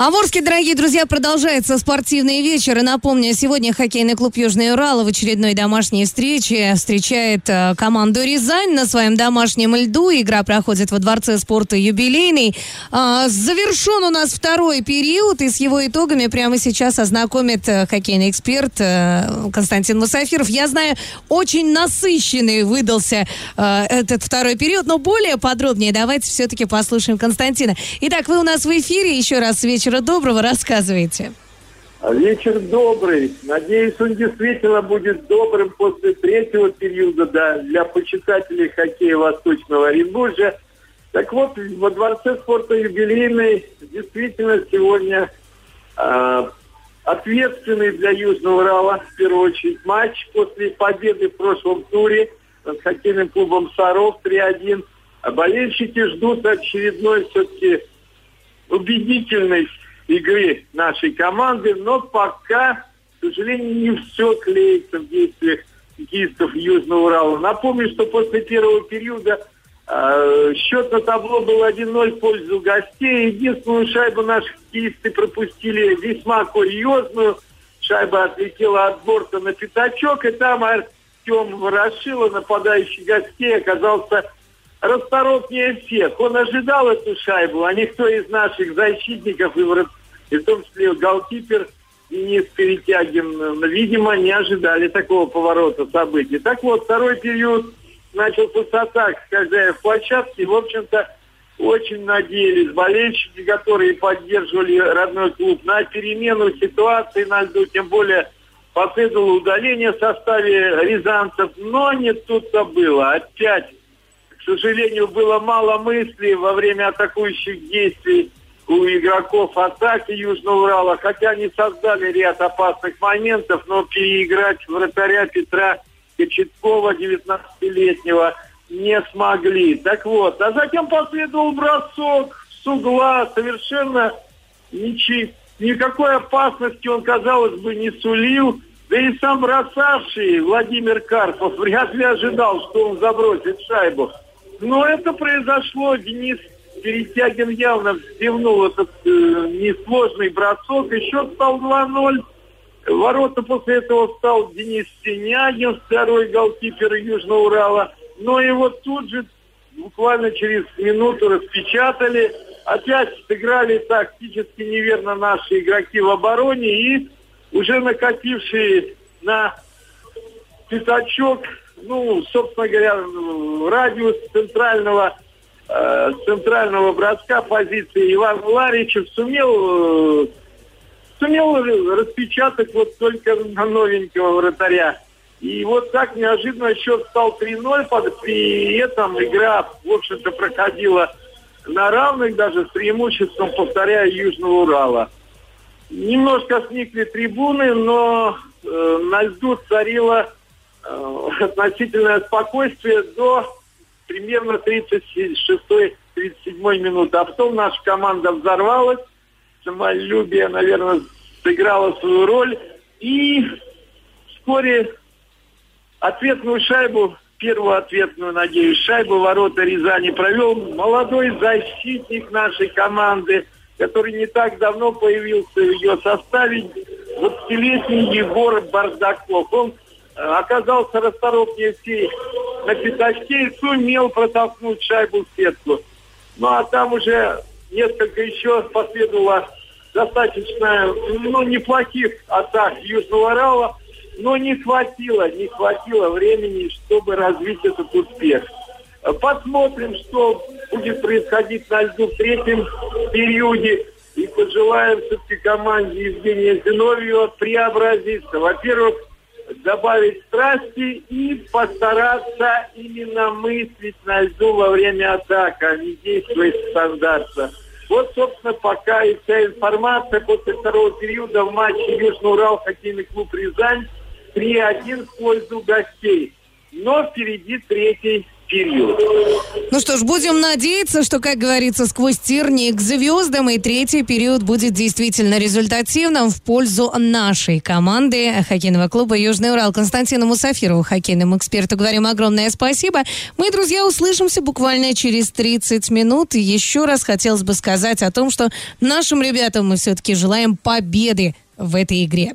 А дорогие друзья, продолжается спортивный вечер. И напомню, сегодня хоккейный клуб «Южный Урал» в очередной домашней встрече встречает э, команду «Рязань» на своем домашнем льду. Игра проходит во Дворце спорта «Юбилейный». А, завершен у нас второй период, и с его итогами прямо сейчас ознакомит э, хоккейный эксперт э, Константин Мусафиров. Я знаю, очень насыщенный выдался этот второй период, но более подробнее давайте все-таки послушаем Константина. Итак, вы у нас в эфире. Еще раз вечер вечера доброго, рассказывайте. Вечер добрый. Надеюсь, он действительно будет добрым после третьего периода да, для почитателей хоккея Восточного Оренбуржья. Так вот, во Дворце спорта юбилейный действительно сегодня э, ответственный для Южного Урала, в первую очередь, матч после победы в прошлом туре над хоккейным клубом «Саров» 3-1. А болельщики ждут очередной все-таки убедительной игры нашей команды, но пока, к сожалению, не все клеится в действиях хоккеистов Южного Урала. Напомню, что после первого периода э, счет на табло был 1-0 в пользу гостей. Единственную шайбу наши хоккеисты пропустили весьма курьезную. Шайба отлетела от борта на пятачок, и там Артем Ворошило, нападающий гостей, оказался расторопнее всех. Он ожидал эту шайбу, а никто из наших защитников, и в, том числе голкипер Денис Перетягин, видимо, не ожидали такого поворота событий. Так вот, второй период начался с атак хозяев площадки. В общем-то, очень надеялись болельщики, которые поддерживали родной клуб, на перемену ситуации на льду, тем более последовало удаление в составе рязанцев. Но не тут-то было. Опять сожалению, было мало мыслей во время атакующих действий у игроков атаки Южного Урала, хотя они создали ряд опасных моментов, но переиграть вратаря Петра Кочеткова, 19-летнего, не смогли. Так вот, а затем последовал бросок с угла, совершенно ничи, никакой опасности он, казалось бы, не сулил. Да и сам бросавший Владимир Карпов вряд ли ожидал, что он забросит шайбу. Но это произошло, Денис Перетягин явно вздевнул этот э, несложный бросок, и счет стал 2-0. Ворота после этого стал Денис Синягин, второй голкипер Южного Урала. Но его тут же буквально через минуту распечатали. Опять сыграли тактически неверно наши игроки в обороне и уже накатившие на пятачок ну, собственно говоря, радиус центрального э, центрального броска позиции Иван Ларичев сумел э, сумел распечатать вот только на новенького вратаря. И вот так неожиданно счет стал 3-0, при этом игра, в общем-то, проходила на равных, даже с преимуществом, повторяя, Южного Урала. Немножко сникли трибуны, но э, на льду царила относительное спокойствие до примерно 36-37 минуты. А потом наша команда взорвалась, самолюбие, наверное, сыграло свою роль. И вскоре ответную шайбу, первую ответную, надеюсь, шайбу ворота Рязани провел молодой защитник нашей команды, который не так давно появился в ее составе, 20-летний Егор Бардаков. Он оказался расторопнее всей на пятачке и сумел протолкнуть шайбу в сетку. Ну а там уже несколько еще последовало достаточно ну, неплохих атак Южного Урала, но не хватило, не хватило времени, чтобы развить этот успех. Посмотрим, что будет происходить на льду в третьем периоде. И пожелаем все-таки команде Евгения Зиновьева преобразиться. Во-первых, добавить страсти и постараться именно мыслить на льду во время атаки, а не действовать стандарта. Вот, собственно, пока и вся информация после второго периода в матче Южный Урал хоккейный клуб «Рязань» 3-1 в пользу гостей. Но впереди третий период. Ну что ж, будем надеяться, что, как говорится, сквозь тернии к звездам и третий период будет действительно результативным в пользу нашей команды хоккейного клуба «Южный Урал». Константину Мусафирову, хоккейному эксперту, говорим огромное спасибо. Мы, друзья, услышимся буквально через 30 минут. И еще раз хотелось бы сказать о том, что нашим ребятам мы все-таки желаем победы в этой игре.